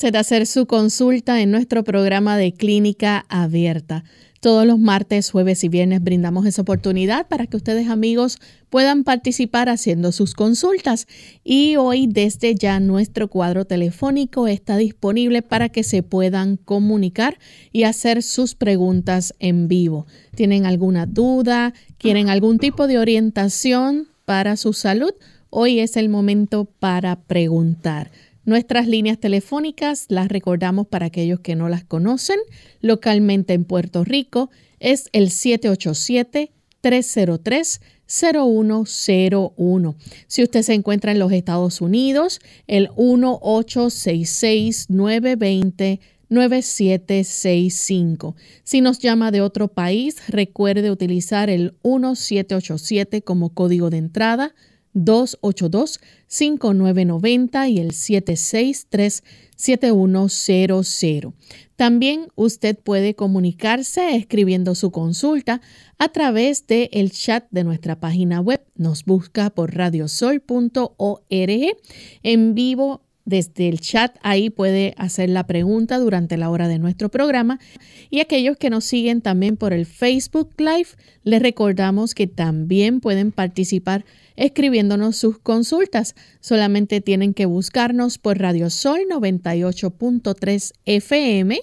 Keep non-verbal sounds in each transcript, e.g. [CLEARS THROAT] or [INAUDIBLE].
Usted hacer su consulta en nuestro programa de clínica abierta. Todos los martes, jueves y viernes brindamos esa oportunidad para que ustedes amigos puedan participar haciendo sus consultas. Y hoy desde ya nuestro cuadro telefónico está disponible para que se puedan comunicar y hacer sus preguntas en vivo. ¿Tienen alguna duda? ¿Quieren algún tipo de orientación para su salud? Hoy es el momento para preguntar. Nuestras líneas telefónicas las recordamos para aquellos que no las conocen. Localmente en Puerto Rico es el 787-303-0101. Si usted se encuentra en los Estados Unidos, el 1866-920. 9765. Si nos llama de otro país, recuerde utilizar el 1787 como código de entrada 282-5990 y el 763-7100. También usted puede comunicarse escribiendo su consulta a través del el chat de nuestra página web. Nos busca por radiosol.org en vivo desde el chat ahí puede hacer la pregunta durante la hora de nuestro programa. Y aquellos que nos siguen también por el Facebook Live, les recordamos que también pueden participar escribiéndonos sus consultas. Solamente tienen que buscarnos por Radio Sol 98.3 FM.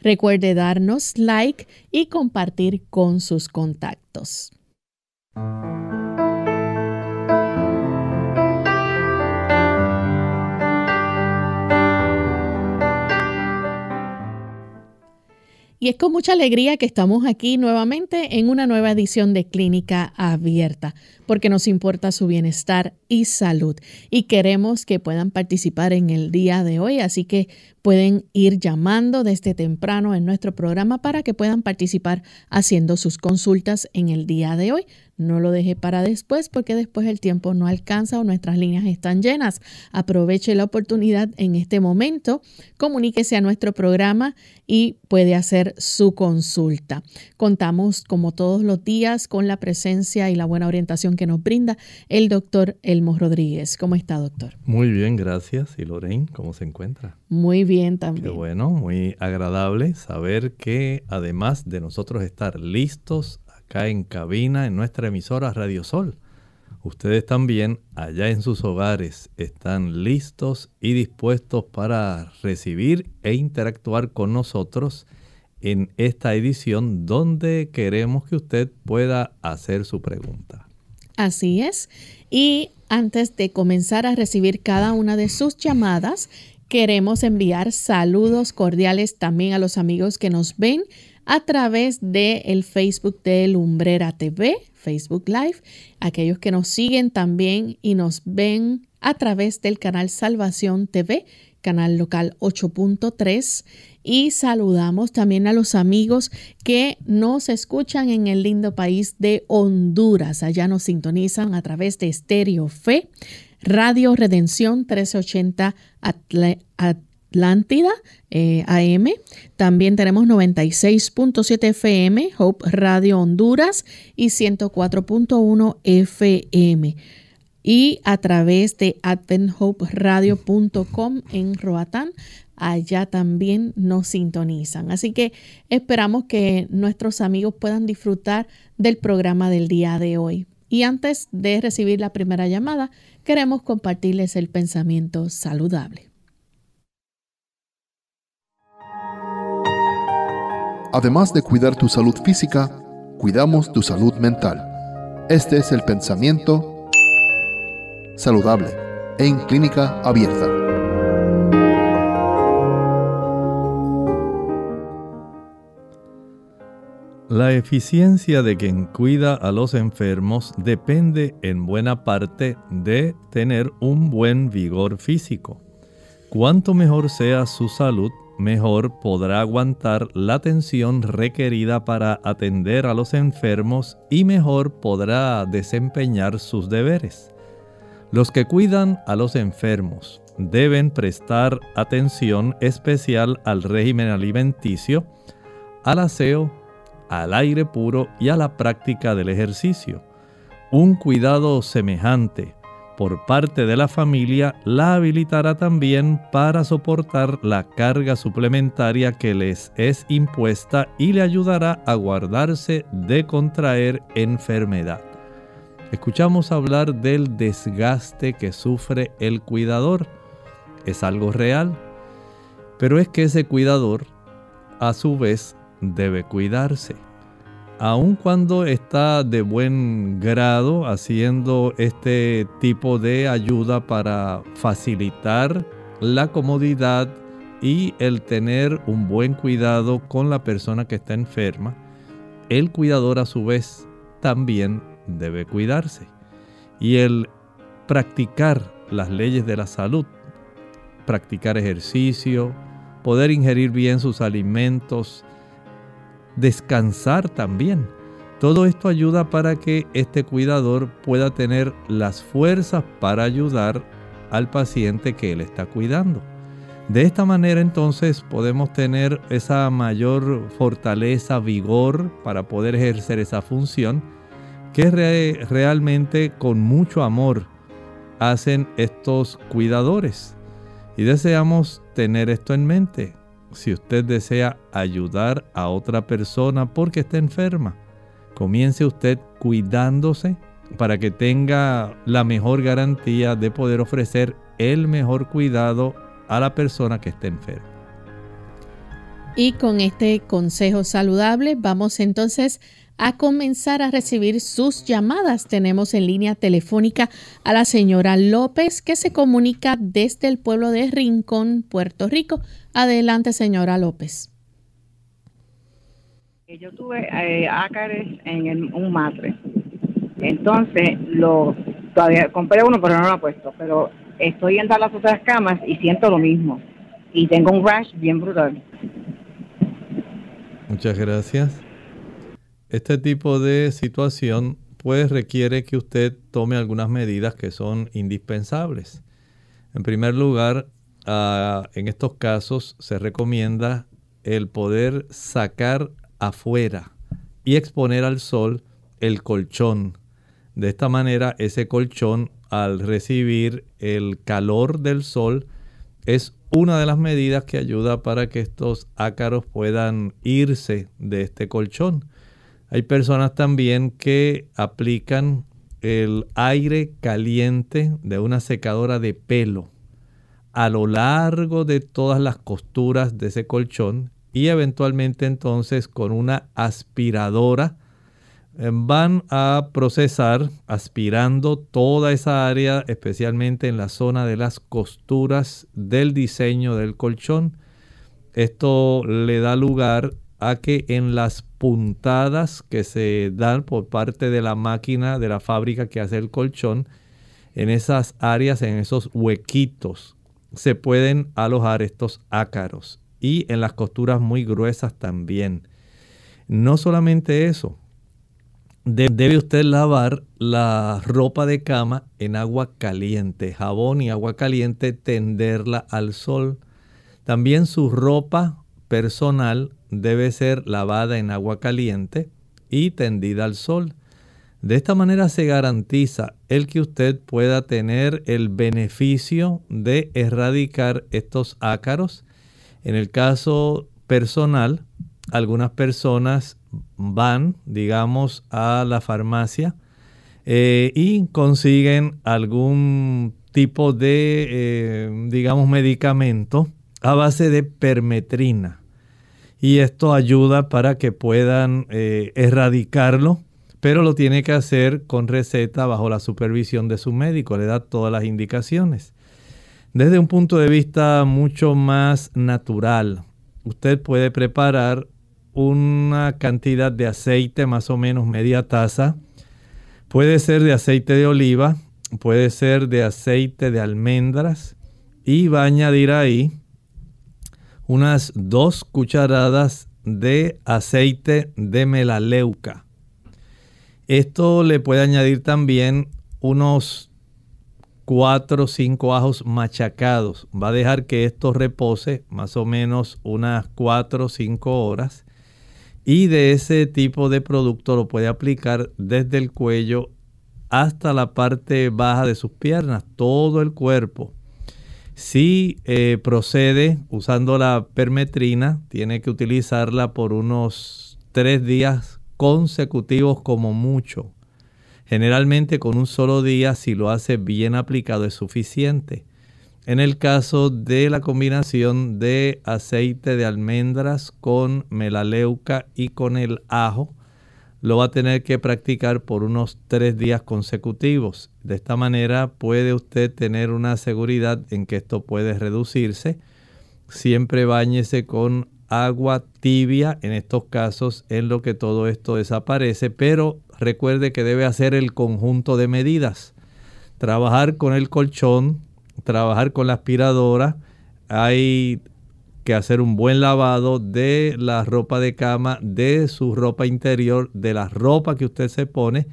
Recuerde darnos like y compartir con sus contactos. Y es con mucha alegría que estamos aquí nuevamente en una nueva edición de Clínica Abierta, porque nos importa su bienestar y salud. Y queremos que puedan participar en el día de hoy, así que pueden ir llamando desde temprano en nuestro programa para que puedan participar haciendo sus consultas en el día de hoy. No lo deje para después porque después el tiempo no alcanza o nuestras líneas están llenas. Aproveche la oportunidad en este momento, comuníquese a nuestro programa y puede hacer su consulta. Contamos como todos los días con la presencia y la buena orientación que nos brinda el doctor Elmo Rodríguez. ¿Cómo está, doctor? Muy bien, gracias. ¿Y Lorraine, cómo se encuentra? Muy bien también. Qué bueno, muy agradable saber que además de nosotros estar listos acá en cabina en nuestra emisora Radio Sol. Ustedes también allá en sus hogares están listos y dispuestos para recibir e interactuar con nosotros en esta edición donde queremos que usted pueda hacer su pregunta. Así es. Y antes de comenzar a recibir cada una de sus llamadas, queremos enviar saludos cordiales también a los amigos que nos ven a través del el Facebook de Lumbrera TV, Facebook Live, aquellos que nos siguen también y nos ven a través del canal Salvación TV, canal local 8.3. Y saludamos también a los amigos que nos escuchan en el lindo país de Honduras. Allá nos sintonizan a través de Stereo Fe, Radio Redención 1380 Atlántida eh, AM. También tenemos 96.7 FM, Hope Radio Honduras y 104.1 FM. Y a través de adventhoperadio.com en Roatán, allá también nos sintonizan. Así que esperamos que nuestros amigos puedan disfrutar del programa del día de hoy. Y antes de recibir la primera llamada, queremos compartirles el pensamiento saludable. Además de cuidar tu salud física, cuidamos tu salud mental. Este es el pensamiento saludable en clínica abierta. La eficiencia de quien cuida a los enfermos depende en buena parte de tener un buen vigor físico. Cuanto mejor sea su salud, mejor podrá aguantar la atención requerida para atender a los enfermos y mejor podrá desempeñar sus deberes. Los que cuidan a los enfermos deben prestar atención especial al régimen alimenticio, al aseo, al aire puro y a la práctica del ejercicio. Un cuidado semejante por parte de la familia la habilitará también para soportar la carga suplementaria que les es impuesta y le ayudará a guardarse de contraer enfermedad. Escuchamos hablar del desgaste que sufre el cuidador. Es algo real, pero es que ese cuidador a su vez debe cuidarse aun cuando está de buen grado haciendo este tipo de ayuda para facilitar la comodidad y el tener un buen cuidado con la persona que está enferma, el cuidador a su vez también debe cuidarse. Y el practicar las leyes de la salud, practicar ejercicio, poder ingerir bien sus alimentos, descansar también. Todo esto ayuda para que este cuidador pueda tener las fuerzas para ayudar al paciente que él está cuidando. De esta manera entonces podemos tener esa mayor fortaleza, vigor para poder ejercer esa función que realmente con mucho amor hacen estos cuidadores. Y deseamos tener esto en mente si usted desea ayudar a otra persona porque está enferma, comience usted cuidándose para que tenga la mejor garantía de poder ofrecer el mejor cuidado a la persona que esté enferma. Y con este consejo saludable vamos entonces a comenzar a recibir sus llamadas. Tenemos en línea telefónica a la señora López que se comunica desde el pueblo de Rincón, Puerto Rico. Adelante, señora López. Yo tuve eh, ácares en un matre. Entonces, lo todavía compré uno, pero no lo he puesto. Pero estoy en las otras camas y siento lo mismo. Y tengo un rash bien brutal. Muchas gracias. Este tipo de situación pues requiere que usted tome algunas medidas que son indispensables. En primer lugar, ah, en estos casos se recomienda el poder sacar afuera y exponer al sol el colchón. De esta manera, ese colchón, al recibir el calor del sol, es una de las medidas que ayuda para que estos ácaros puedan irse de este colchón. Hay personas también que aplican el aire caliente de una secadora de pelo a lo largo de todas las costuras de ese colchón y eventualmente entonces con una aspiradora eh, van a procesar aspirando toda esa área, especialmente en la zona de las costuras del diseño del colchón. Esto le da lugar a que en las puntadas que se dan por parte de la máquina de la fábrica que hace el colchón, en esas áreas, en esos huequitos, se pueden alojar estos ácaros y en las costuras muy gruesas también. No solamente eso, debe usted lavar la ropa de cama en agua caliente, jabón y agua caliente, tenderla al sol También su ropa personal debe ser lavada en agua caliente y tendida al sol. De esta manera se garantiza el que usted pueda tener el beneficio de erradicar estos ácaros. En el caso personal, algunas personas van, digamos, a la farmacia eh, y consiguen algún tipo de, eh, digamos, medicamento a base de permetrina. Y esto ayuda para que puedan eh, erradicarlo, pero lo tiene que hacer con receta bajo la supervisión de su médico, le da todas las indicaciones. Desde un punto de vista mucho más natural, usted puede preparar una cantidad de aceite, más o menos media taza. Puede ser de aceite de oliva, puede ser de aceite de almendras y va a añadir ahí unas dos cucharadas de aceite de melaleuca. Esto le puede añadir también unos 4 o 5 ajos machacados. Va a dejar que esto repose más o menos unas 4 o 5 horas. Y de ese tipo de producto lo puede aplicar desde el cuello hasta la parte baja de sus piernas, todo el cuerpo. Si eh, procede usando la permetrina, tiene que utilizarla por unos tres días consecutivos como mucho. Generalmente con un solo día, si lo hace bien aplicado, es suficiente. En el caso de la combinación de aceite de almendras con melaleuca y con el ajo, lo va a tener que practicar por unos tres días consecutivos. De esta manera puede usted tener una seguridad en que esto puede reducirse. Siempre bañese con agua tibia en estos casos en lo que todo esto desaparece, pero recuerde que debe hacer el conjunto de medidas. Trabajar con el colchón, trabajar con la aspiradora. Hay que hacer un buen lavado de la ropa de cama, de su ropa interior, de la ropa que usted se pone.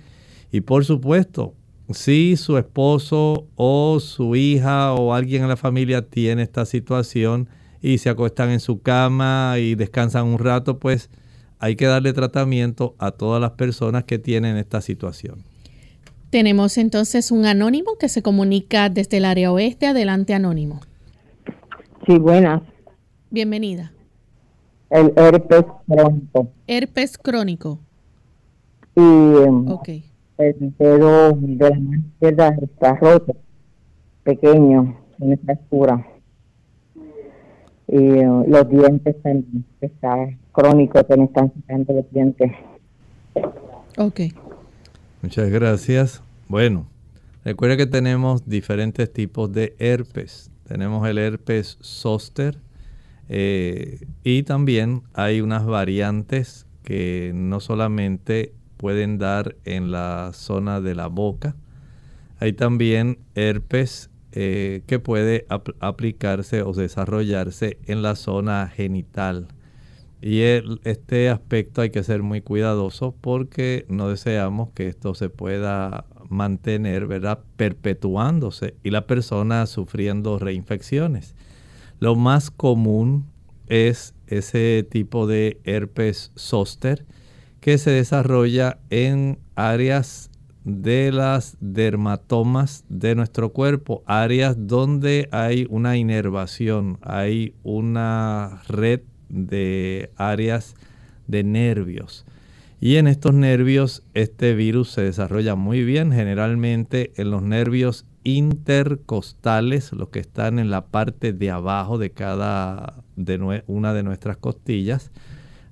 Y por supuesto, si su esposo o su hija o alguien en la familia tiene esta situación y se acuestan en su cama y descansan un rato, pues hay que darle tratamiento a todas las personas que tienen esta situación. Tenemos entonces un anónimo que se comunica desde el área oeste. Adelante, anónimo. Sí, buenas. Bienvenida. El herpes crónico. Herpes crónico. Y em, el dedo de la mano izquierda está roto, pequeño, en esta fractura. Y em, los dientes también, está crónico, que me están sacando los dientes. Ok. Muchas gracias. Bueno, recuerda que tenemos diferentes tipos de herpes. Tenemos el herpes zóster, eh, y también hay unas variantes que no solamente pueden dar en la zona de la boca, hay también herpes eh, que puede aplicarse o desarrollarse en la zona genital. Y este aspecto hay que ser muy cuidadoso porque no deseamos que esto se pueda mantener, ¿verdad? Perpetuándose y la persona sufriendo reinfecciones. Lo más común es ese tipo de herpes zóster que se desarrolla en áreas de las dermatomas de nuestro cuerpo, áreas donde hay una inervación, hay una red de áreas de nervios. Y en estos nervios este virus se desarrolla muy bien, generalmente en los nervios intercostales, los que están en la parte de abajo de cada de una de nuestras costillas.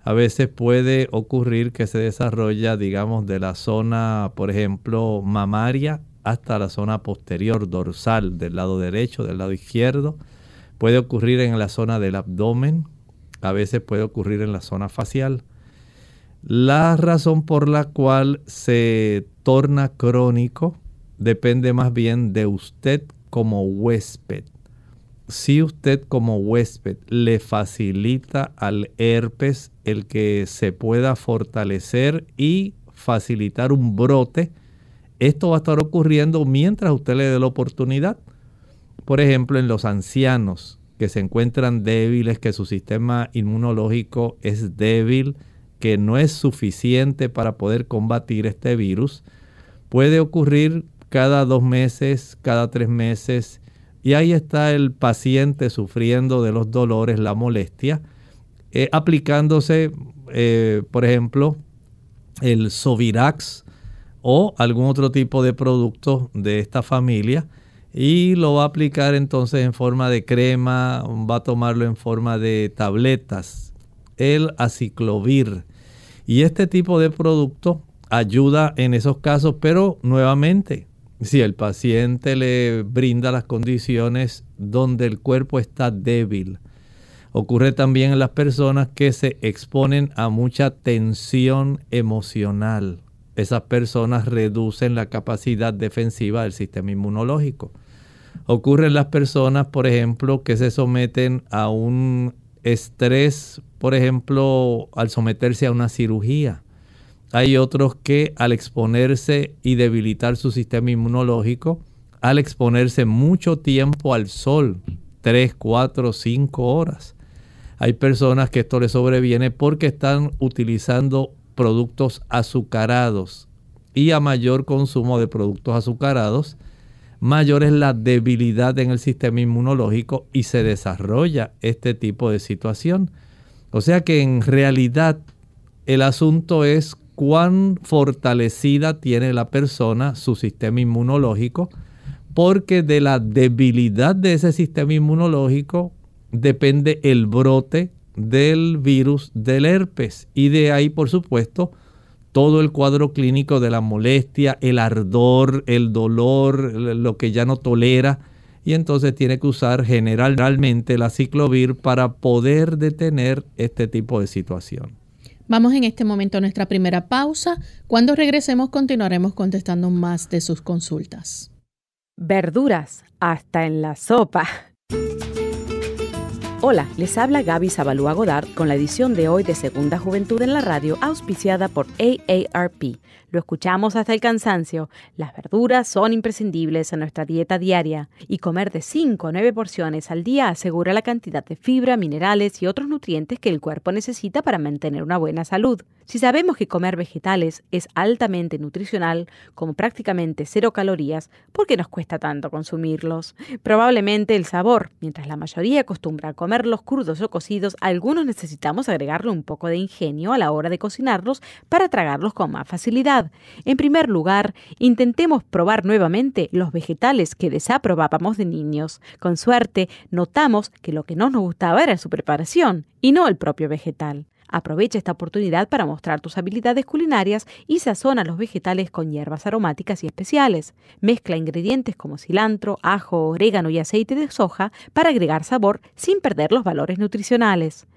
A veces puede ocurrir que se desarrolla, digamos, de la zona, por ejemplo, mamaria hasta la zona posterior dorsal del lado derecho, del lado izquierdo. Puede ocurrir en la zona del abdomen, a veces puede ocurrir en la zona facial. La razón por la cual se torna crónico depende más bien de usted como huésped. Si usted como huésped le facilita al herpes el que se pueda fortalecer y facilitar un brote, esto va a estar ocurriendo mientras usted le dé la oportunidad. Por ejemplo, en los ancianos que se encuentran débiles, que su sistema inmunológico es débil, que no es suficiente para poder combatir este virus, puede ocurrir cada dos meses, cada tres meses, y ahí está el paciente sufriendo de los dolores, la molestia, eh, aplicándose, eh, por ejemplo, el Sovirax o algún otro tipo de producto de esta familia y lo va a aplicar entonces en forma de crema, va a tomarlo en forma de tabletas, el aciclovir. Y este tipo de producto ayuda en esos casos, pero nuevamente, si el paciente le brinda las condiciones donde el cuerpo está débil, ocurre también en las personas que se exponen a mucha tensión emocional. Esas personas reducen la capacidad defensiva del sistema inmunológico. Ocurre en las personas, por ejemplo, que se someten a un estrés, por ejemplo, al someterse a una cirugía. Hay otros que al exponerse y debilitar su sistema inmunológico, al exponerse mucho tiempo al sol, 3, 4, 5 horas. Hay personas que esto les sobreviene porque están utilizando productos azucarados y a mayor consumo de productos azucarados, mayor es la debilidad en el sistema inmunológico y se desarrolla este tipo de situación. O sea que en realidad el asunto es cuán fortalecida tiene la persona su sistema inmunológico, porque de la debilidad de ese sistema inmunológico depende el brote del virus del herpes y de ahí por supuesto todo el cuadro clínico de la molestia, el ardor, el dolor, lo que ya no tolera. Y entonces tiene que usar generalmente la ciclovir para poder detener este tipo de situación. Vamos en este momento a nuestra primera pausa. Cuando regresemos continuaremos contestando más de sus consultas. Verduras, hasta en la sopa. Hola, les habla Gaby Zabalúa Godard con la edición de hoy de Segunda Juventud en la Radio, auspiciada por AARP. Lo escuchamos hasta el cansancio. Las verduras son imprescindibles en nuestra dieta diaria y comer de 5 a 9 porciones al día asegura la cantidad de fibra, minerales y otros nutrientes que el cuerpo necesita para mantener una buena salud. Si sabemos que comer vegetales es altamente nutricional, con prácticamente cero calorías, ¿por qué nos cuesta tanto consumirlos? Probablemente el sabor. Mientras la mayoría acostumbra a comerlos crudos o cocidos, algunos necesitamos agregarle un poco de ingenio a la hora de cocinarlos para tragarlos con más facilidad. En primer lugar, intentemos probar nuevamente los vegetales que desaprobábamos de niños. Con suerte, notamos que lo que no nos gustaba era su preparación y no el propio vegetal. Aprovecha esta oportunidad para mostrar tus habilidades culinarias y sazona los vegetales con hierbas aromáticas y especiales. Mezcla ingredientes como cilantro, ajo, orégano y aceite de soja para agregar sabor sin perder los valores nutricionales.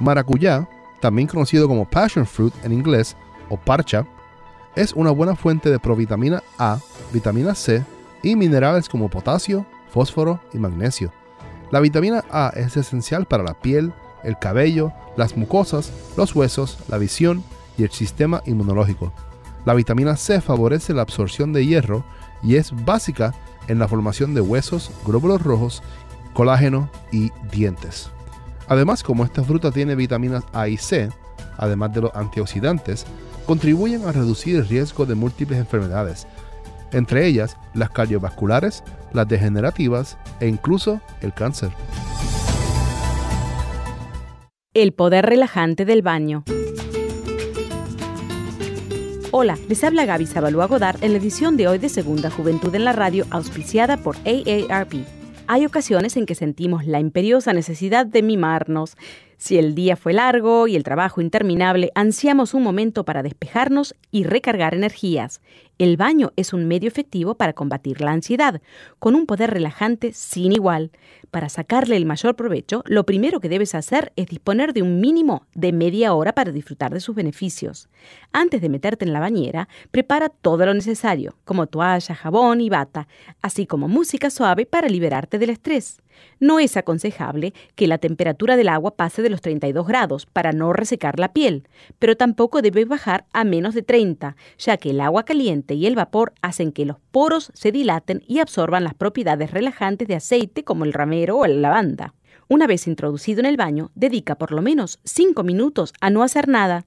Maracuyá, también conocido como passion fruit en inglés o parcha, es una buena fuente de provitamina A, vitamina C y minerales como potasio, fósforo y magnesio. La vitamina A es esencial para la piel, el cabello, las mucosas, los huesos, la visión y el sistema inmunológico. La vitamina C favorece la absorción de hierro y es básica en la formación de huesos, glóbulos rojos, colágeno y dientes. Además, como esta fruta tiene vitaminas A y C, además de los antioxidantes, contribuyen a reducir el riesgo de múltiples enfermedades, entre ellas las cardiovasculares, las degenerativas e incluso el cáncer. El poder relajante del baño. Hola, les habla Gaby Zabalúa Godard en la edición de hoy de Segunda Juventud en la Radio, auspiciada por AARP. Hay ocasiones en que sentimos la imperiosa necesidad de mimarnos. Si el día fue largo y el trabajo interminable, ansiamos un momento para despejarnos y recargar energías. El baño es un medio efectivo para combatir la ansiedad, con un poder relajante sin igual. Para sacarle el mayor provecho, lo primero que debes hacer es disponer de un mínimo de media hora para disfrutar de sus beneficios. Antes de meterte en la bañera, prepara todo lo necesario, como toalla, jabón y bata, así como música suave para liberarte del estrés. No es aconsejable que la temperatura del agua pase de los 32 grados para no resecar la piel, pero tampoco debe bajar a menos de 30, ya que el agua caliente y el vapor hacen que los poros se dilaten y absorban las propiedades relajantes de aceite como el ramero o la lavanda. Una vez introducido en el baño, dedica por lo menos 5 minutos a no hacer nada.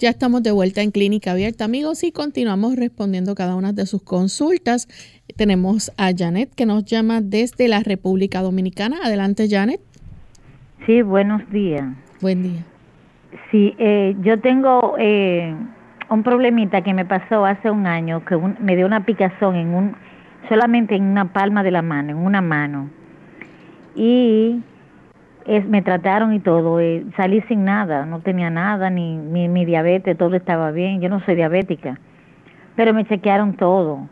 Ya estamos de vuelta en Clínica Abierta, amigos, y continuamos respondiendo cada una de sus consultas. Tenemos a Janet que nos llama desde la República Dominicana. Adelante, Janet. Sí, buenos días. Buen día. Sí, eh, yo tengo eh, un problemita que me pasó hace un año, que me dio una picazón en un, solamente en una palma de la mano, en una mano. Y me trataron y todo, eh, salí sin nada, no tenía nada, ni mi, diabetes, todo estaba bien, yo no soy diabética, pero me chequearon todo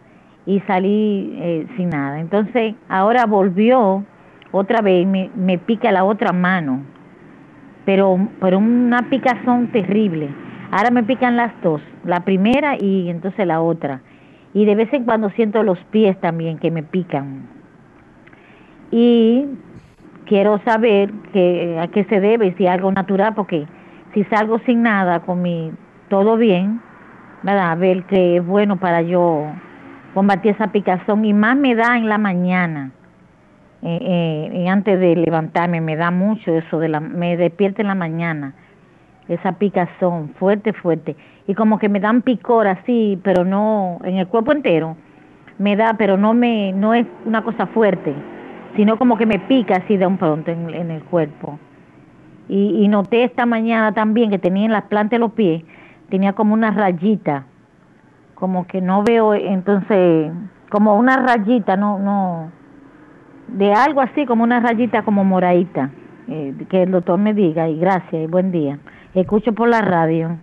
y salí eh, sin nada. Entonces, ahora volvió otra vez, me, me pica la otra mano, pero, pero una picazón terrible. Ahora me pican las dos, la primera y entonces la otra. Y de vez en cuando siento los pies también que me pican. Y quiero saber que, a qué se debe, si algo natural, porque si salgo sin nada, con mi todo bien, ¿verdad? A ver que es bueno para yo combatir esa picazón y más me da en la mañana. Eh, eh, antes de levantarme me da mucho eso de la me despierta en la mañana esa picazón fuerte fuerte y como que me dan picor así pero no en el cuerpo entero me da pero no me no es una cosa fuerte sino como que me pica así de un pronto en, el cuerpo. Y, noté esta mañana también que tenía en las plantas los pies, tenía como una rayita, como que no veo, entonces, como una rayita, no, no, de algo así, como una rayita como moradita. Eh, que el doctor me diga, y gracias, y buen día. Escucho por la radio.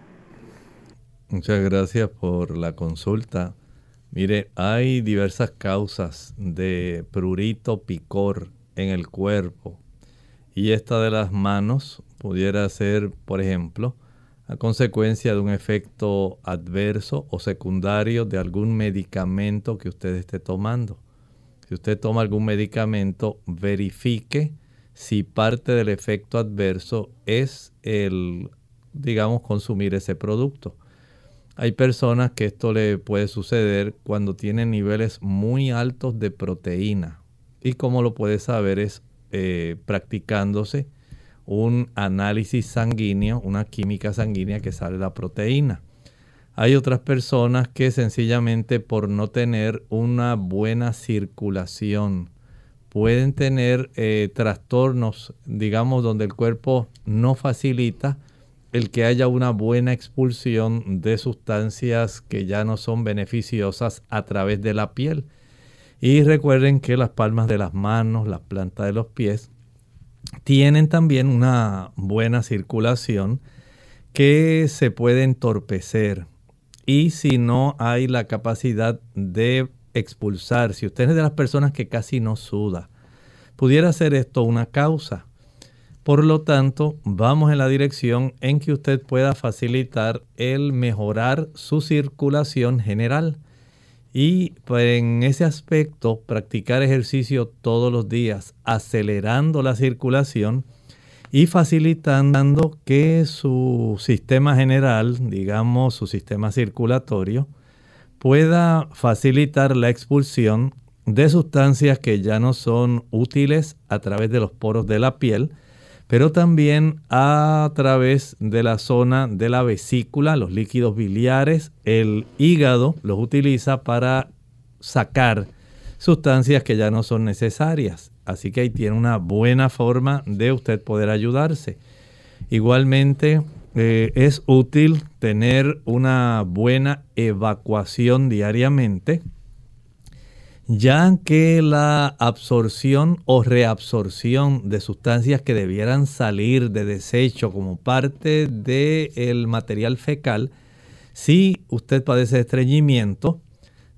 Muchas gracias por la consulta. Mire, hay diversas causas de prurito picor en el cuerpo. Y esta de las manos pudiera ser, por ejemplo, a consecuencia de un efecto adverso o secundario de algún medicamento que usted esté tomando. Si usted toma algún medicamento, verifique si parte del efecto adverso es el, digamos, consumir ese producto. Hay personas que esto le puede suceder cuando tienen niveles muy altos de proteína. Y como lo puede saber es eh, practicándose un análisis sanguíneo, una química sanguínea que sale la proteína. Hay otras personas que sencillamente por no tener una buena circulación pueden tener eh, trastornos, digamos, donde el cuerpo no facilita el que haya una buena expulsión de sustancias que ya no son beneficiosas a través de la piel. Y recuerden que las palmas de las manos, las plantas de los pies, tienen también una buena circulación que se puede entorpecer. Y si no hay la capacidad de expulsar, si usted es de las personas que casi no suda, pudiera ser esto una causa. Por lo tanto, vamos en la dirección en que usted pueda facilitar el mejorar su circulación general. Y pues, en ese aspecto, practicar ejercicio todos los días, acelerando la circulación y facilitando que su sistema general, digamos su sistema circulatorio, pueda facilitar la expulsión de sustancias que ya no son útiles a través de los poros de la piel, pero también a través de la zona de la vesícula, los líquidos biliares, el hígado los utiliza para sacar sustancias que ya no son necesarias. Así que ahí tiene una buena forma de usted poder ayudarse. Igualmente eh, es útil tener una buena evacuación diariamente ya que la absorción o reabsorción de sustancias que debieran salir de desecho como parte del material fecal, si usted padece de estreñimiento,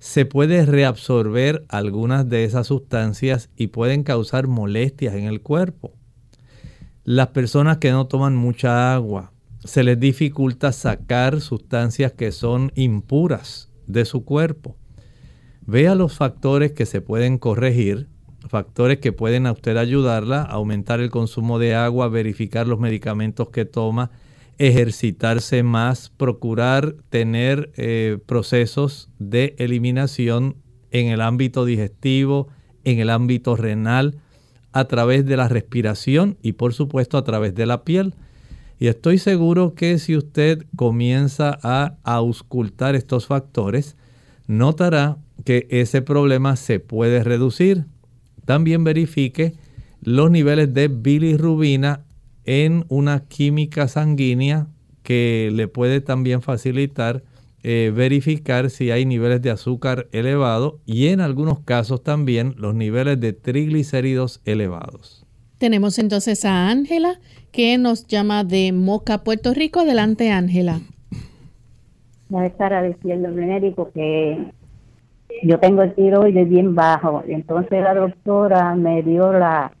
se puede reabsorber algunas de esas sustancias y pueden causar molestias en el cuerpo. Las personas que no toman mucha agua, se les dificulta sacar sustancias que son impuras de su cuerpo Vea los factores que se pueden corregir, factores que pueden a usted ayudarla, aumentar el consumo de agua, verificar los medicamentos que toma, ejercitarse más, procurar tener eh, procesos de eliminación en el ámbito digestivo, en el ámbito renal, a través de la respiración y por supuesto a través de la piel. Y estoy seguro que si usted comienza a auscultar estos factores, notará que ese problema se puede reducir. También verifique los niveles de bilirrubina en una química sanguínea que le puede también facilitar eh, verificar si hay niveles de azúcar elevado y en algunos casos también los niveles de triglicéridos elevados. Tenemos entonces a Ángela que nos llama de Moca, Puerto Rico. Adelante, Ángela. Ya estará diciendo médico que yo tengo el tiroides bien bajo. Entonces la doctora me dio la,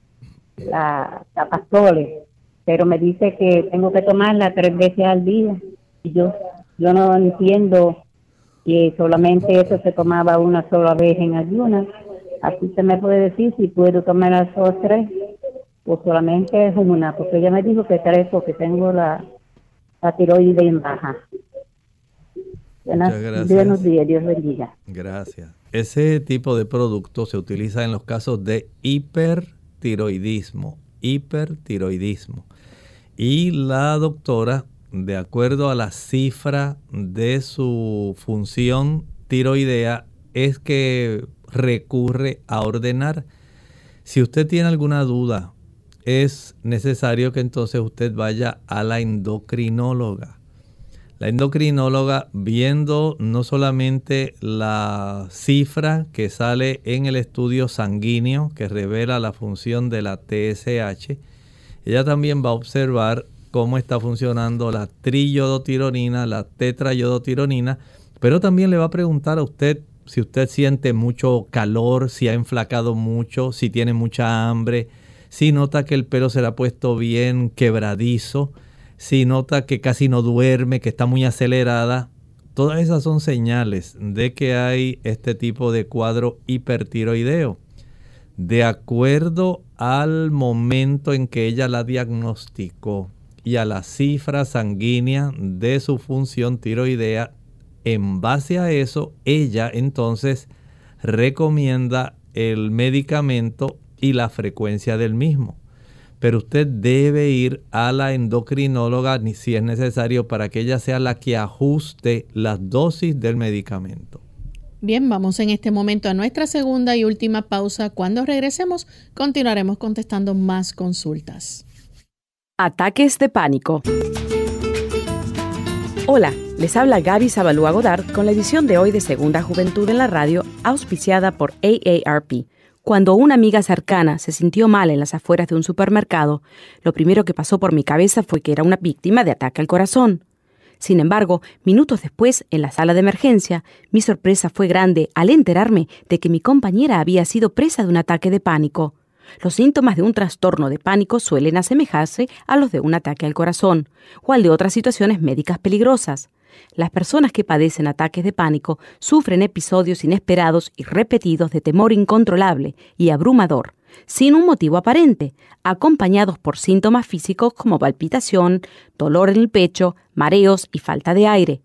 la, la pastole, pero me dice que tengo que tomarla tres veces al día. Y yo, yo no entiendo que solamente eso se tomaba una sola vez en ayunas. Así se me puede decir si puedo tomar las dos tres o solamente es una, porque ella me dijo que tres porque tengo la, la tiroides bien baja. Gracias. Buenos días, Dios bendiga. Gracias. Ese tipo de producto se utiliza en los casos de hipertiroidismo, hipertiroidismo. Y la doctora, de acuerdo a la cifra de su función tiroidea, es que recurre a ordenar. Si usted tiene alguna duda, es necesario que entonces usted vaya a la endocrinóloga la endocrinóloga viendo no solamente la cifra que sale en el estudio sanguíneo que revela la función de la TSH, ella también va a observar cómo está funcionando la triyodotironina, la tetrayodotironina, pero también le va a preguntar a usted si usted siente mucho calor, si ha enflacado mucho, si tiene mucha hambre, si nota que el pelo se le ha puesto bien quebradizo, si nota que casi no duerme, que está muy acelerada, todas esas son señales de que hay este tipo de cuadro hipertiroideo. De acuerdo al momento en que ella la diagnosticó y a la cifra sanguínea de su función tiroidea, en base a eso, ella entonces recomienda el medicamento y la frecuencia del mismo pero usted debe ir a la endocrinóloga si es necesario para que ella sea la que ajuste las dosis del medicamento. Bien, vamos en este momento a nuestra segunda y última pausa. Cuando regresemos, continuaremos contestando más consultas. Ataques de pánico. Hola. Les habla Gaby Zabalúa Godard con la edición de hoy de Segunda Juventud en la Radio, auspiciada por AARP. Cuando una amiga cercana se sintió mal en las afueras de un supermercado, lo primero que pasó por mi cabeza fue que era una víctima de ataque al corazón. Sin embargo, minutos después, en la sala de emergencia, mi sorpresa fue grande al enterarme de que mi compañera había sido presa de un ataque de pánico. Los síntomas de un trastorno de pánico suelen asemejarse a los de un ataque al corazón o al de otras situaciones médicas peligrosas. Las personas que padecen ataques de pánico sufren episodios inesperados y repetidos de temor incontrolable y abrumador, sin un motivo aparente, acompañados por síntomas físicos como palpitación, dolor en el pecho, mareos y falta de aire.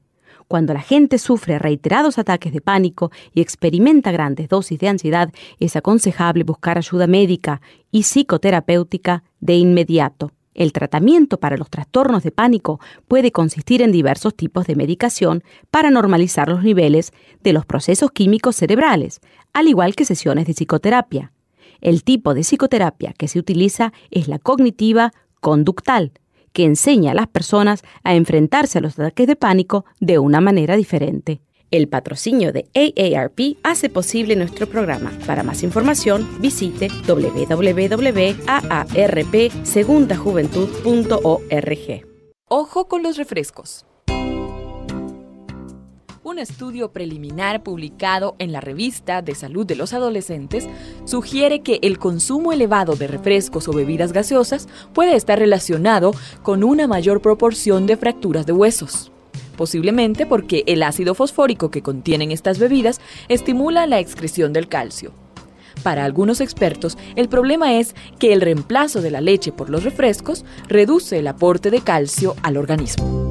Cuando la gente sufre reiterados ataques de pánico y experimenta grandes dosis de ansiedad, es aconsejable buscar ayuda médica y psicoterapéutica de inmediato. El tratamiento para los trastornos de pánico puede consistir en diversos tipos de medicación para normalizar los niveles de los procesos químicos cerebrales, al igual que sesiones de psicoterapia. El tipo de psicoterapia que se utiliza es la cognitiva conductal, que enseña a las personas a enfrentarse a los ataques de pánico de una manera diferente. El patrocinio de AARP hace posible nuestro programa. Para más información, visite www.aarpsegundajuventud.org. Ojo con los refrescos. Un estudio preliminar publicado en la revista de salud de los adolescentes sugiere que el consumo elevado de refrescos o bebidas gaseosas puede estar relacionado con una mayor proporción de fracturas de huesos posiblemente porque el ácido fosfórico que contienen estas bebidas estimula la excreción del calcio. Para algunos expertos, el problema es que el reemplazo de la leche por los refrescos reduce el aporte de calcio al organismo.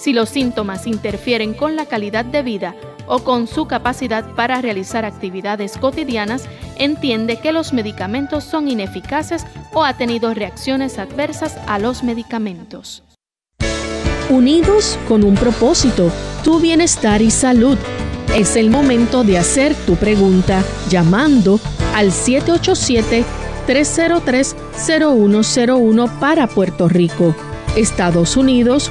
Si los síntomas interfieren con la calidad de vida o con su capacidad para realizar actividades cotidianas, entiende que los medicamentos son ineficaces o ha tenido reacciones adversas a los medicamentos. Unidos con un propósito, tu bienestar y salud. Es el momento de hacer tu pregunta llamando al 787-303-0101 para Puerto Rico, Estados Unidos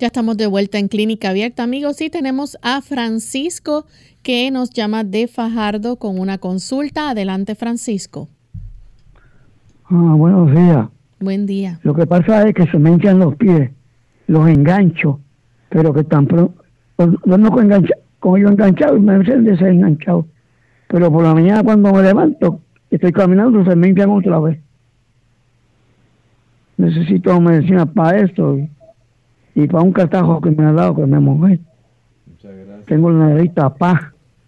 Ya estamos de vuelta en Clínica Abierta, amigos, y tenemos a Francisco que nos llama de Fajardo con una consulta. Adelante, Francisco. Ah, buenos días. Buen día. Lo que pasa es que se me hinchan los pies, los engancho, pero que tan pronto, no con, engancha, con yo enganchado y me dicen desenganchado. Pero por la mañana cuando me levanto, estoy caminando, se me hinchan otra vez. Necesito medicina para esto y para un catajo que me ha dado que me mojé. Tengo la nariz paz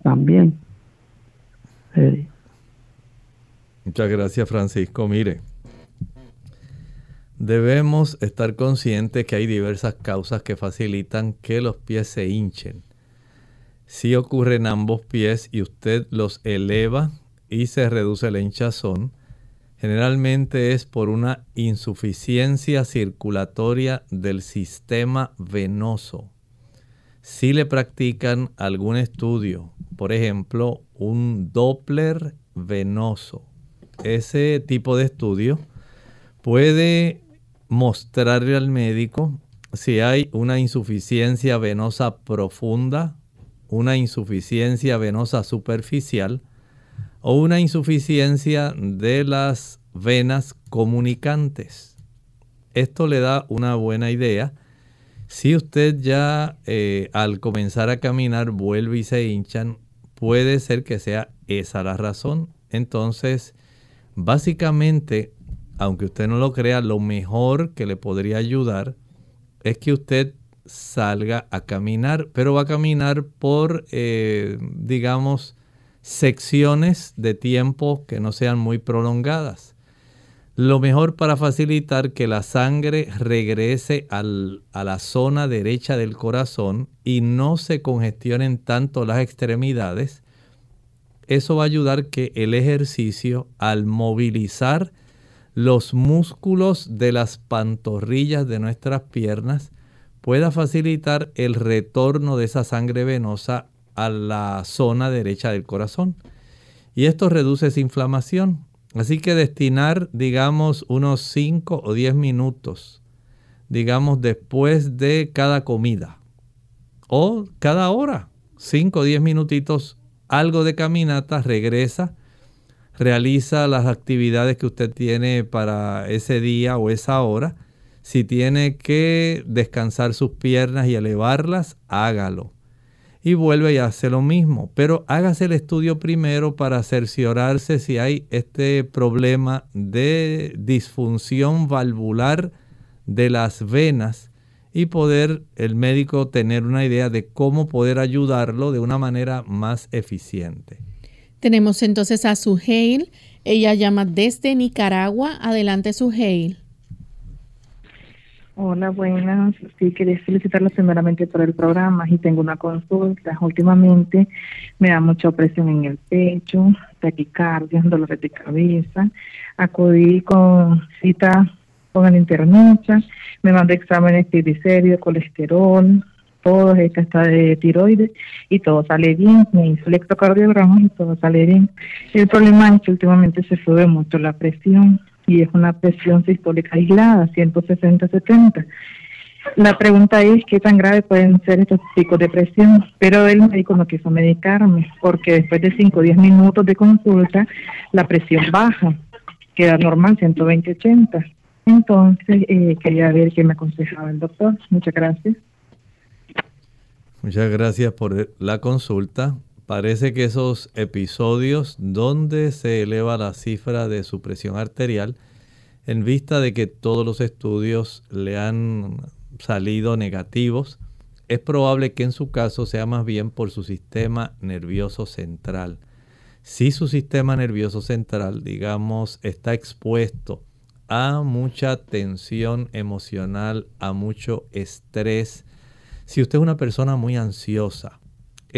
también. Muchas gracias, Francisco. Mire, debemos estar conscientes que hay diversas causas que facilitan que los pies se hinchen. Si ocurre en ambos pies y usted los eleva y se reduce la hinchazón, generalmente es por una insuficiencia circulatoria del sistema venoso. Si le practican algún estudio, por ejemplo, un Doppler venoso, ese tipo de estudio puede mostrarle al médico si hay una insuficiencia venosa profunda, una insuficiencia venosa superficial o una insuficiencia de las venas comunicantes. Esto le da una buena idea. Si usted ya eh, al comenzar a caminar vuelve y se hinchan, puede ser que sea esa la razón. Entonces, básicamente, aunque usted no lo crea, lo mejor que le podría ayudar es que usted salga a caminar, pero va a caminar por, eh, digamos, secciones de tiempo que no sean muy prolongadas. Lo mejor para facilitar que la sangre regrese a la zona derecha del corazón y no se congestionen tanto las extremidades, eso va a ayudar que el ejercicio al movilizar los músculos de las pantorrillas de nuestras piernas pueda facilitar el retorno de esa sangre venosa a la zona derecha del corazón. Y esto reduce esa inflamación. Así que destinar, digamos, unos 5 o 10 minutos, digamos, después de cada comida o cada hora, 5 o 10 minutitos, algo de caminata, regresa realiza las actividades que usted tiene para ese día o esa hora. Si tiene que descansar sus piernas y elevarlas, hágalo. Y vuelve y hace lo mismo. Pero hágase el estudio primero para cerciorarse si hay este problema de disfunción valvular de las venas y poder el médico tener una idea de cómo poder ayudarlo de una manera más eficiente. Tenemos entonces a Suheil. Ella llama desde Nicaragua. Adelante, Suheil. Hola, buenas. Sí, quería felicitarla primeramente por el programa y tengo una consulta. Últimamente me da mucha opresión en el pecho, taquicardia, dolores de cabeza. Acudí con cita con el internista, me mandó exámenes de triglicéridos, colesterol, todo, esta está de tiroides y todo sale bien, me hizo electrocardiograma y todo sale bien. El problema es que últimamente se sube mucho la presión y es una presión sistólica aislada, 160-70. La pregunta es qué tan grave pueden ser estos picos de presión, pero el médico no quiso medicarme porque después de 5 o 10 minutos de consulta la presión baja, queda normal 120-80. Entonces eh, quería ver qué me aconsejaba el doctor. Muchas gracias. Muchas gracias por la consulta. Parece que esos episodios donde se eleva la cifra de su presión arterial, en vista de que todos los estudios le han salido negativos, es probable que en su caso sea más bien por su sistema nervioso central. Si su sistema nervioso central, digamos, está expuesto a mucha tensión emocional, a mucho estrés, si usted es una persona muy ansiosa,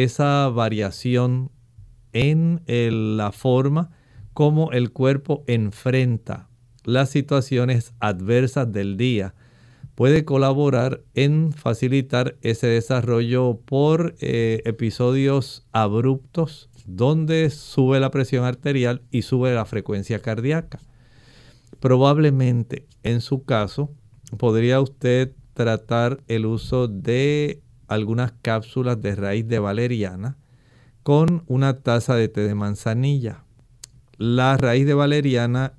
esa variación en la forma como el cuerpo enfrenta las situaciones adversas del día puede colaborar en facilitar ese desarrollo por eh, episodios abruptos donde sube la presión arterial y sube la frecuencia cardíaca. Probablemente en su caso podría usted tratar el uso de algunas cápsulas de raíz de valeriana con una taza de té de manzanilla. La raíz de valeriana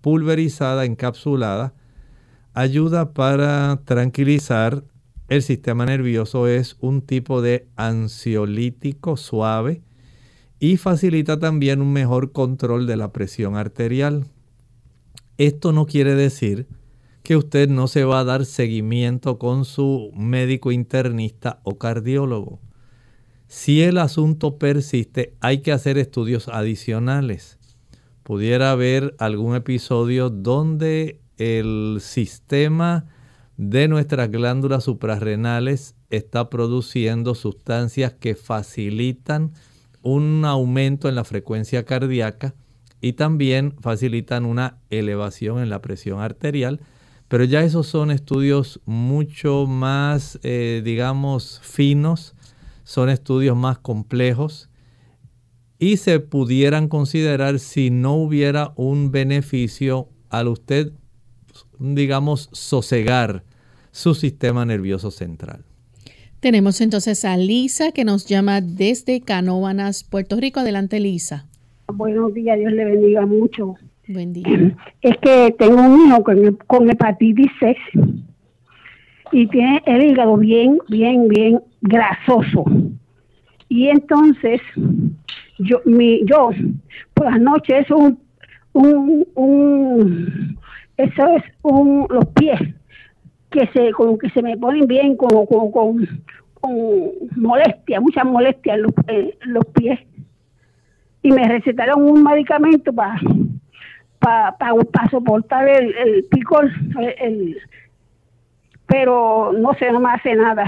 pulverizada, encapsulada, ayuda para tranquilizar el sistema nervioso. Es un tipo de ansiolítico suave y facilita también un mejor control de la presión arterial. Esto no quiere decir que usted no se va a dar seguimiento con su médico internista o cardiólogo. Si el asunto persiste, hay que hacer estudios adicionales. Pudiera haber algún episodio donde el sistema de nuestras glándulas suprarrenales está produciendo sustancias que facilitan un aumento en la frecuencia cardíaca y también facilitan una elevación en la presión arterial pero ya esos son estudios mucho más, eh, digamos, finos, son estudios más complejos y se pudieran considerar si no hubiera un beneficio al usted digamos, sosegar su sistema nervioso central. Tenemos entonces a Lisa que nos llama desde Canóvanas, Puerto Rico. Adelante, Lisa. Buenos días, Dios le bendiga mucho. [CLEARS THROAT] Es que tengo un hijo con, con hepatitis C y tiene el hígado bien, bien, bien grasoso. Y entonces, yo, mi, yo por las noches, es un, un, un, eso es un, los pies que se, como que se me ponen bien, como, con, con molestia, mucha molestia en los, los pies. Y me recetaron un medicamento para para soportar el, el picor, el, pero no se me hace nada.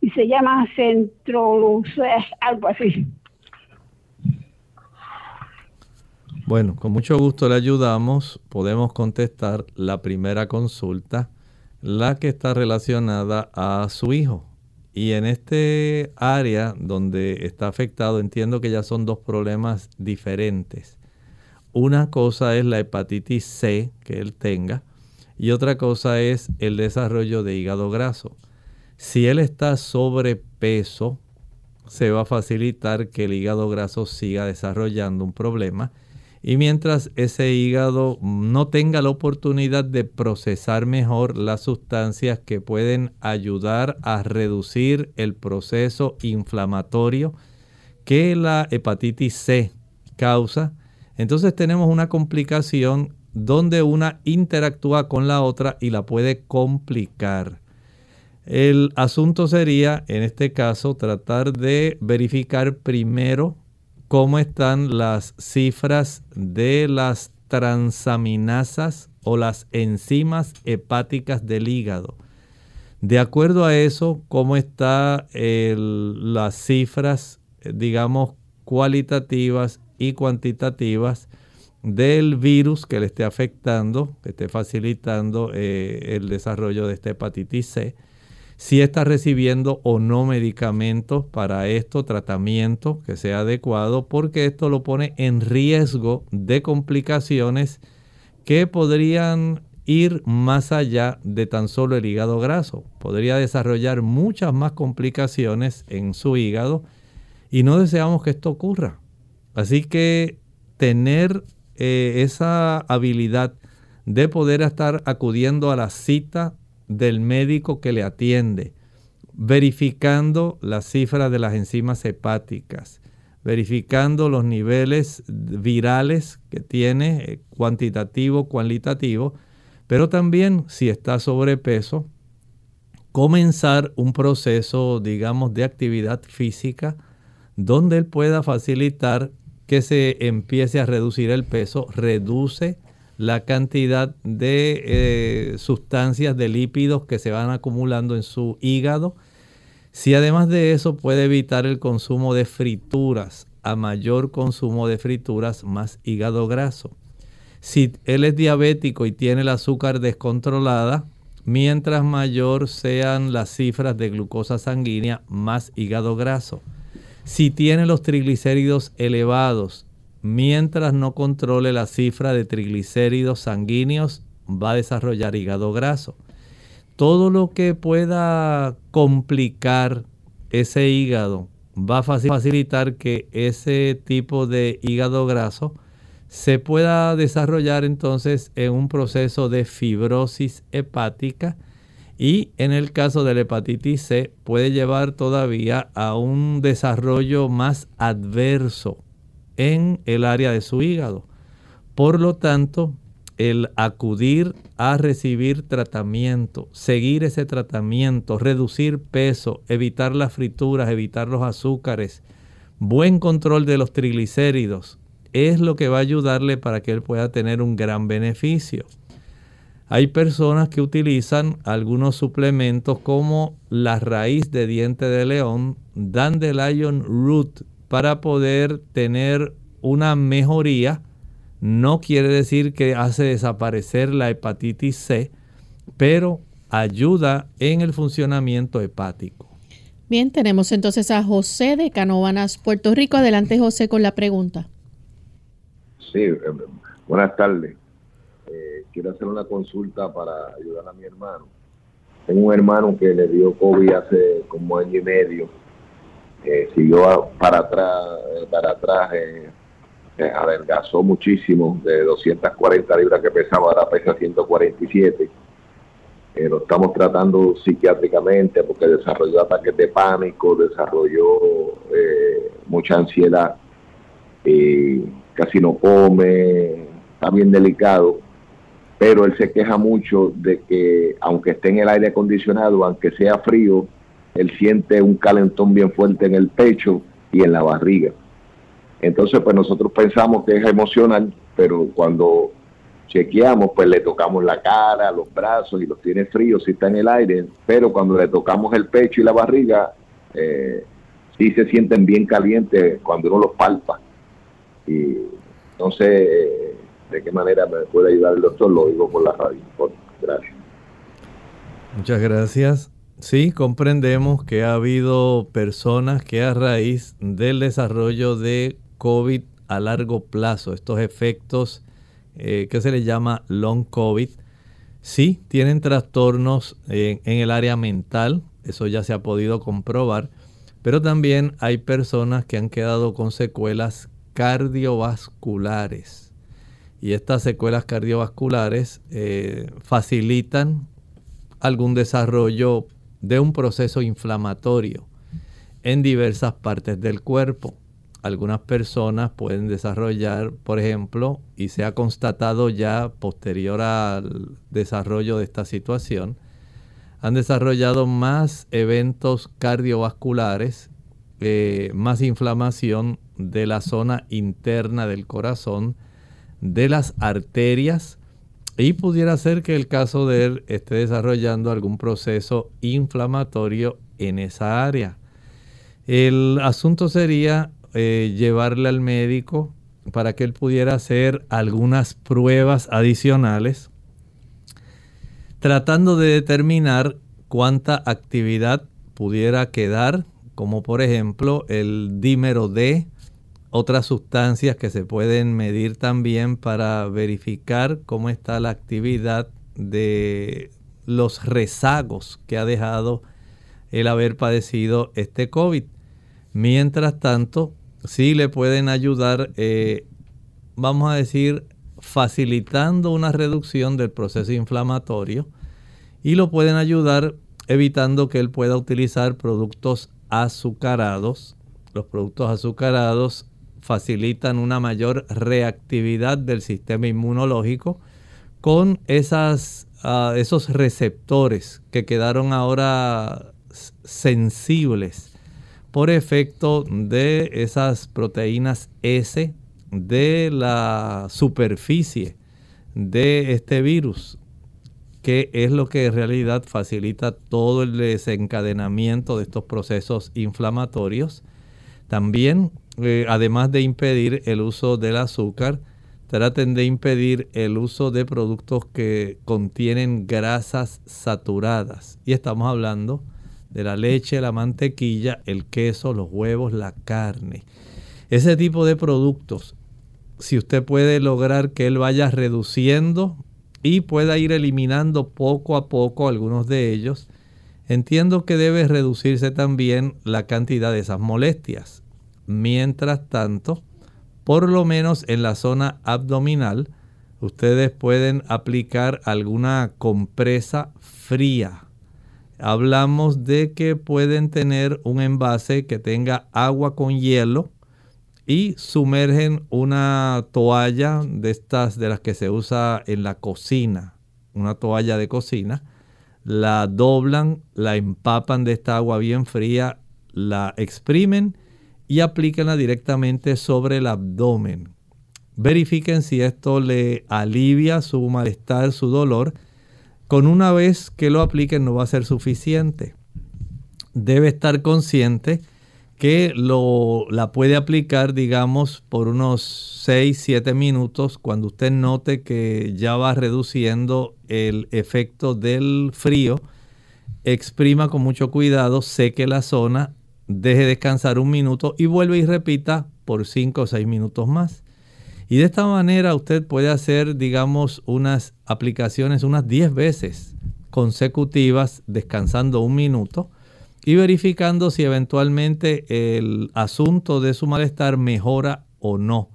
Y se llama centro, algo así. Bueno, con mucho gusto le ayudamos. Podemos contestar la primera consulta, la que está relacionada a su hijo. Y en este área donde está afectado, entiendo que ya son dos problemas diferentes. Una cosa es la hepatitis C que él tenga y otra cosa es el desarrollo de hígado graso. Si él está sobrepeso, se va a facilitar que el hígado graso siga desarrollando un problema. Y mientras ese hígado no tenga la oportunidad de procesar mejor las sustancias que pueden ayudar a reducir el proceso inflamatorio que la hepatitis C causa, entonces tenemos una complicación donde una interactúa con la otra y la puede complicar. El asunto sería, en este caso, tratar de verificar primero cómo están las cifras de las transaminasas o las enzimas hepáticas del hígado. De acuerdo a eso, cómo están las cifras, digamos, cualitativas y cuantitativas del virus que le esté afectando, que esté facilitando eh, el desarrollo de esta hepatitis C, si está recibiendo o no medicamentos para esto, tratamiento que sea adecuado, porque esto lo pone en riesgo de complicaciones que podrían ir más allá de tan solo el hígado graso. Podría desarrollar muchas más complicaciones en su hígado y no deseamos que esto ocurra. Así que tener eh, esa habilidad de poder estar acudiendo a la cita del médico que le atiende, verificando las cifras de las enzimas hepáticas, verificando los niveles virales que tiene, eh, cuantitativo, cualitativo, pero también si está sobrepeso, comenzar un proceso, digamos, de actividad física donde él pueda facilitar que se empiece a reducir el peso, reduce la cantidad de eh, sustancias de lípidos que se van acumulando en su hígado. Si además de eso puede evitar el consumo de frituras, a mayor consumo de frituras, más hígado graso. Si él es diabético y tiene el azúcar descontrolada, mientras mayor sean las cifras de glucosa sanguínea, más hígado graso. Si tiene los triglicéridos elevados, mientras no controle la cifra de triglicéridos sanguíneos, va a desarrollar hígado graso. Todo lo que pueda complicar ese hígado va a facilitar que ese tipo de hígado graso se pueda desarrollar entonces en un proceso de fibrosis hepática y en el caso de la hepatitis C puede llevar todavía a un desarrollo más adverso en el área de su hígado. Por lo tanto, el acudir a recibir tratamiento, seguir ese tratamiento, reducir peso, evitar las frituras, evitar los azúcares, buen control de los triglicéridos, es lo que va a ayudarle para que él pueda tener un gran beneficio. Hay personas que utilizan algunos suplementos como la raíz de diente de león, dandelion root, para poder tener una mejoría. No quiere decir que hace desaparecer la hepatitis C, pero ayuda en el funcionamiento hepático. Bien, tenemos entonces a José de Canovanas, Puerto Rico. Adelante, José, con la pregunta. Sí, eh, buenas tardes quiero hacer una consulta para ayudar a mi hermano. Tengo un hermano que le dio COVID hace como año y medio. Siguió para atrás, eh, para atrás, eh, eh, adelgazó muchísimo, de 240 libras que pesaba, ahora pesa 147. Eh, lo estamos tratando psiquiátricamente porque desarrolló ataques de pánico, desarrolló mucha ansiedad, casi no come, está bien delicado, pero él se queja mucho de que aunque esté en el aire acondicionado, aunque sea frío, él siente un calentón bien fuerte en el pecho y en la barriga. Entonces, pues nosotros pensamos que es emocional, pero cuando chequeamos, pues le tocamos la cara, los brazos y los tiene fríos si está en el aire, pero cuando le tocamos el pecho y la barriga, eh, sí se sienten bien calientes cuando uno los palpa. Y sé de qué manera me puede ayudar el doctor, lo digo por la radio. Gracias. Muchas gracias. Sí, comprendemos que ha habido personas que a raíz del desarrollo de COVID a largo plazo, estos efectos eh, que se les llama long COVID, sí tienen trastornos en, en el área mental, eso ya se ha podido comprobar, pero también hay personas que han quedado con secuelas cardiovasculares. Y estas secuelas cardiovasculares eh, facilitan algún desarrollo de un proceso inflamatorio en diversas partes del cuerpo. Algunas personas pueden desarrollar, por ejemplo, y se ha constatado ya posterior al desarrollo de esta situación, han desarrollado más eventos cardiovasculares, eh, más inflamación de la zona interna del corazón, de las arterias, y pudiera ser que el caso de él esté desarrollando algún proceso inflamatorio en esa área. El asunto sería eh, llevarle al médico para que él pudiera hacer algunas pruebas adicionales, tratando de determinar cuánta actividad pudiera quedar, como por ejemplo el dímero D, otras sustancias que se pueden medir también para verificar cómo está la actividad de los rezagos que ha dejado el haber padecido este COVID. Mientras tanto, sí le pueden ayudar, eh, vamos a decir, facilitando una reducción del proceso inflamatorio y lo pueden ayudar evitando que él pueda utilizar productos azucarados. Los productos azucarados facilitan una mayor reactividad del sistema inmunológico con esas, ah, esos receptores que quedaron ahora sensibles por efecto de esas proteínas S de la superficie de este virus, que es lo que en realidad facilita todo el desencadenamiento de estos procesos inflamatorios. También, eh, además de impedir el uso del azúcar, traten de impedir el uso de productos que contienen grasas saturadas. Y estamos hablando de la leche, la mantequilla, el queso, los huevos, la carne. Ese tipo de productos, si usted puede lograr que él vaya reduciendo y pueda ir eliminando poco a poco algunos de ellos, entiendo que debe reducirse también la cantidad de esas molestias. Mientras tanto, por lo menos en la zona abdominal, ustedes pueden aplicar alguna compresa fría. Hablamos de que pueden tener un envase que tenga agua con hielo y sumergen una toalla de estas de las que se usa en la cocina, una toalla de cocina, la doblan, la empapan de esta agua bien fría, la exprimen y aplíquenla directamente sobre el abdomen. Verifiquen si esto le alivia su malestar, su dolor con una vez que lo apliquen no va a ser suficiente. Debe estar consciente que lo, la puede aplicar, digamos, por unos 6, 7 minutos cuando usted note que ya va reduciendo el efecto del frío. Exprima con mucho cuidado, seque la zona, deje descansar un minuto y vuelve y repita por 5 o 6 minutos más. Y de esta manera usted puede hacer, digamos, unas aplicaciones unas 10 veces consecutivas, descansando un minuto y verificando si eventualmente el asunto de su malestar mejora o no.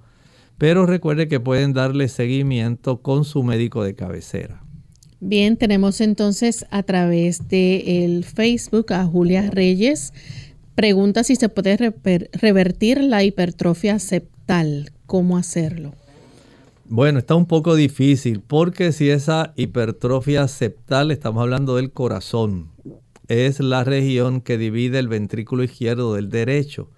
Pero recuerde que pueden darle seguimiento con su médico de cabecera. Bien, tenemos entonces a través de el Facebook a Julia Reyes. Pregunta si se puede revertir la hipertrofia septal. ¿Cómo hacerlo? Bueno, está un poco difícil porque si esa hipertrofia septal, estamos hablando del corazón, es la región que divide el ventrículo izquierdo del derecho.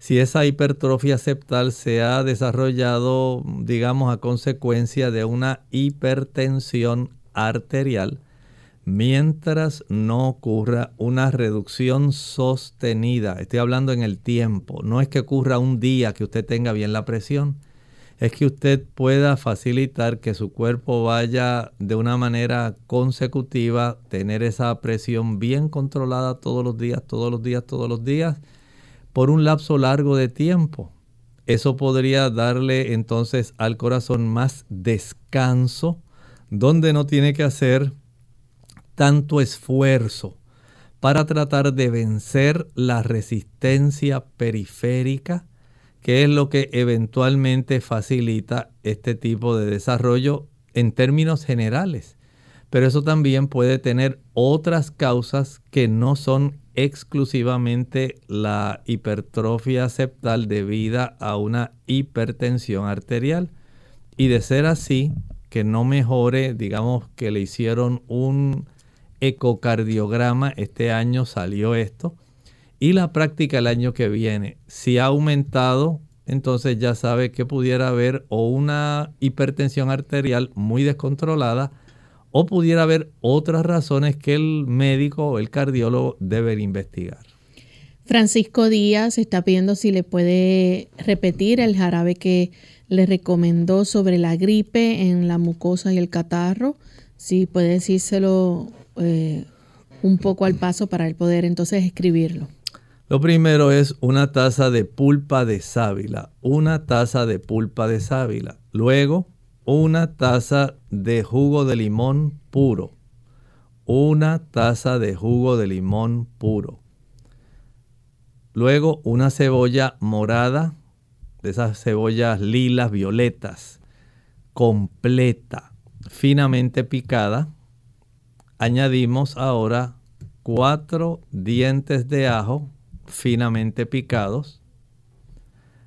Si esa hipertrofia septal se ha desarrollado, digamos, a consecuencia de una hipertensión arterial, mientras no ocurra una reducción sostenida, estoy hablando en el tiempo, no es que ocurra un día que usted tenga bien la presión, es que usted pueda facilitar que su cuerpo vaya de una manera consecutiva, tener esa presión bien controlada todos los días, todos los días, todos los días, por un lapso largo de tiempo. Eso podría darle entonces al corazón más descanso, donde no tiene que hacer tanto esfuerzo para tratar de vencer la resistencia periférica que es lo que eventualmente facilita este tipo de desarrollo en términos generales. Pero eso también puede tener otras causas que no son exclusivamente la hipertrofia septal debida a una hipertensión arterial. Y de ser así, que no mejore, digamos que le hicieron un ecocardiograma, este año salió esto, y la práctica el año que viene, si ha aumentado, entonces ya sabe que pudiera haber o una hipertensión arterial muy descontrolada o pudiera haber otras razones que el médico o el cardiólogo deben investigar. Francisco Díaz está pidiendo si le puede repetir el jarabe que le recomendó sobre la gripe en la mucosa y el catarro. Si puede decírselo eh, un poco al paso para él poder entonces escribirlo. Lo primero es una taza de pulpa de sábila, una taza de pulpa de sábila. Luego, una taza de jugo de limón puro. Una taza de jugo de limón puro. Luego, una cebolla morada, de esas cebollas lilas, violetas, completa, finamente picada. Añadimos ahora cuatro dientes de ajo finamente picados.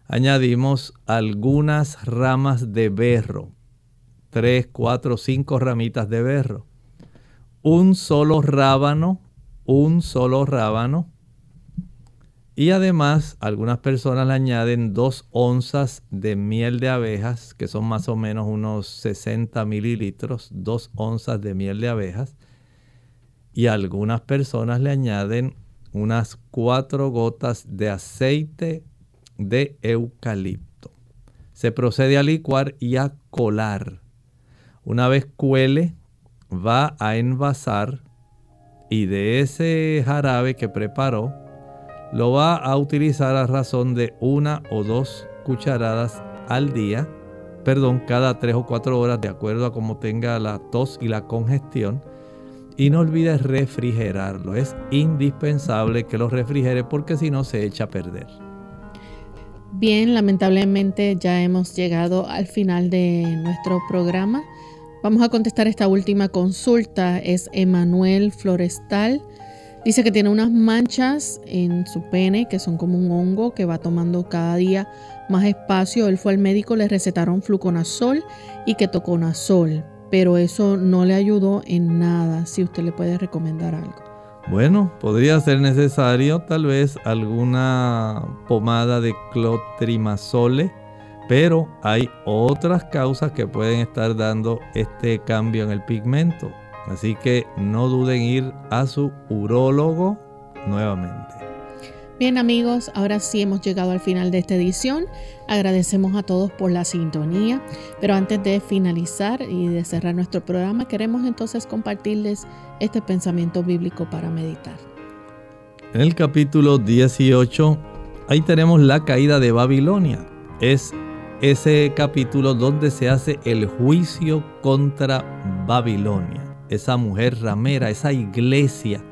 Añadimos algunas ramas de berro, tres, cuatro, cinco ramitas de berro. Un solo rábano, un solo rábano. Y además algunas personas le añaden dos onzas de miel de abejas, que son más o menos unos 60 mililitros, dos onzas de miel de abejas. Y algunas personas le añaden unas cuatro gotas de aceite de eucalipto. Se procede a licuar y a colar. Una vez cuele, va a envasar y de ese jarabe que preparó, lo va a utilizar a razón de una o dos cucharadas al día, perdón, cada tres o cuatro horas, de acuerdo a cómo tenga la tos y la congestión y no olvides refrigerarlo. Es indispensable que lo refrigere porque si no se echa a perder. Bien, lamentablemente ya hemos llegado al final de nuestro programa. Vamos a contestar esta última consulta. Es Emanuel Florestal. Dice que tiene unas manchas en su pene que son como un hongo que va tomando cada día más espacio. Él fue al médico, le recetaron fluconazol y ketoconazol, pero eso no le ayudó en nada, si usted le puede recomendar algo. Bueno, podría ser necesario tal vez alguna pomada de clotrimazole, pero hay otras causas que pueden estar dando este cambio en el pigmento. Así que no duden ir a su urólogo nuevamente. Bien amigos, ahora sí hemos llegado al final de esta edición. Agradecemos a todos por la sintonía, pero antes de finalizar y de cerrar nuestro programa, queremos entonces compartirles este pensamiento bíblico para meditar. En el capítulo 18, ahí tenemos la caída de Babilonia. Es ese capítulo donde se hace el juicio contra Babilonia, esa mujer ramera, esa iglesia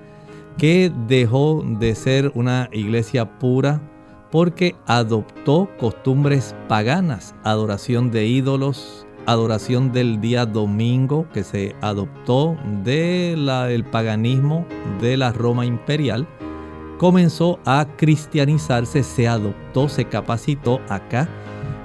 que dejó de ser una iglesia pura porque adoptó costumbres paganas, adoración de ídolos, adoración del día domingo que se adoptó del paganismo de la Roma imperial, comenzó a cristianizarse, se adoptó, se capacitó acá,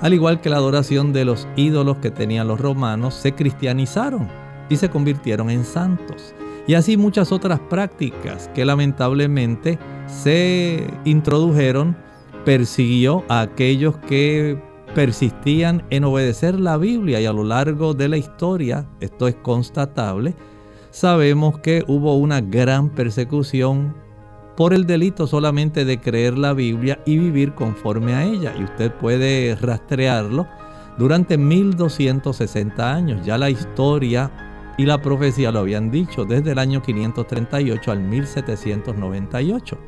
al igual que la adoración de los ídolos que tenían los romanos, se cristianizaron y se convirtieron en santos. Y así muchas otras prácticas que lamentablemente se introdujeron, persiguió a aquellos que persistían en obedecer la Biblia y a lo largo de la historia, esto es constatable, sabemos que hubo una gran persecución por el delito solamente de creer la Biblia y vivir conforme a ella. Y usted puede rastrearlo durante 1260 años. Ya la historia y la profecía lo habían dicho desde el año 538 al 1798.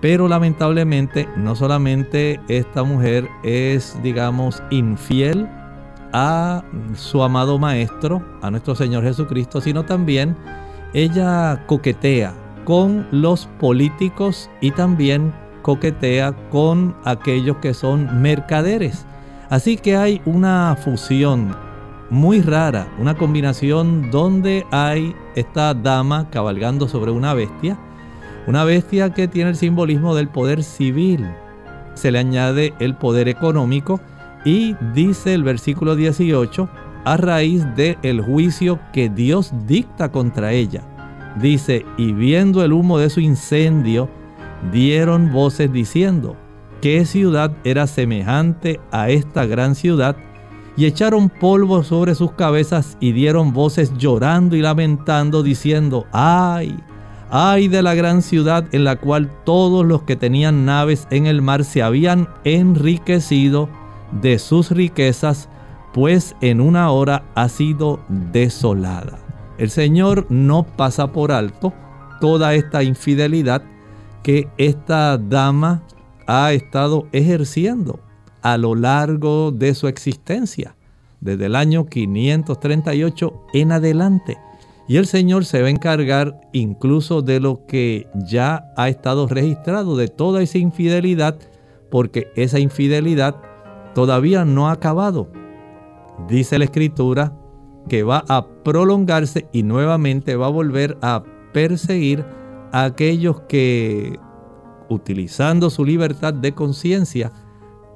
Pero lamentablemente no solamente esta mujer es, digamos, infiel a su amado Maestro, a nuestro Señor Jesucristo, sino también ella coquetea con los políticos y también coquetea con aquellos que son mercaderes. Así que hay una fusión muy rara, una combinación donde hay esta dama cabalgando sobre una bestia, una bestia que tiene el simbolismo del poder civil. Se le añade el poder económico y dice el versículo 18, a raíz del juicio que Dios dicta contra ella. Dice, y viendo el humo de su incendio, dieron voces diciendo, ¿qué ciudad era semejante a esta gran ciudad? Y echaron polvo sobre sus cabezas y dieron voces llorando y lamentando, diciendo, ay, ay de la gran ciudad en la cual todos los que tenían naves en el mar se habían enriquecido de sus riquezas, pues en una hora ha sido desolada. El Señor no pasa por alto toda esta infidelidad que esta dama ha estado ejerciendo a lo largo de su existencia, desde el año 538 en adelante. Y el Señor se va a encargar incluso de lo que ya ha estado registrado, de toda esa infidelidad, porque esa infidelidad todavía no ha acabado. Dice la Escritura que va a prolongarse y nuevamente va a volver a perseguir a aquellos que, utilizando su libertad de conciencia,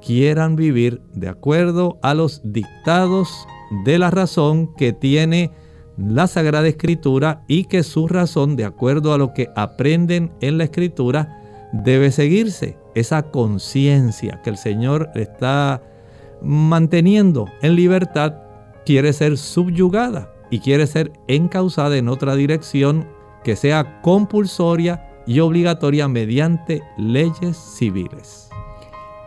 quieran vivir de acuerdo a los dictados de la razón que tiene la Sagrada Escritura y que su razón, de acuerdo a lo que aprenden en la Escritura, debe seguirse. Esa conciencia que el Señor está manteniendo en libertad quiere ser subyugada y quiere ser encausada en otra dirección que sea compulsoria y obligatoria mediante leyes civiles.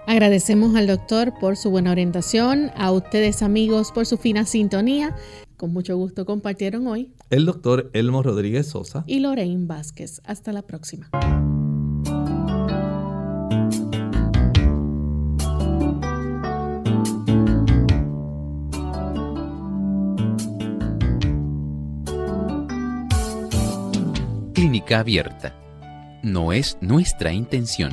Agradecemos al doctor por su buena orientación, a ustedes amigos por su fina sintonía. Con mucho gusto compartieron hoy el doctor Elmo Rodríguez Sosa y Lorraine Vázquez. Hasta la próxima. Clínica abierta. No es nuestra intención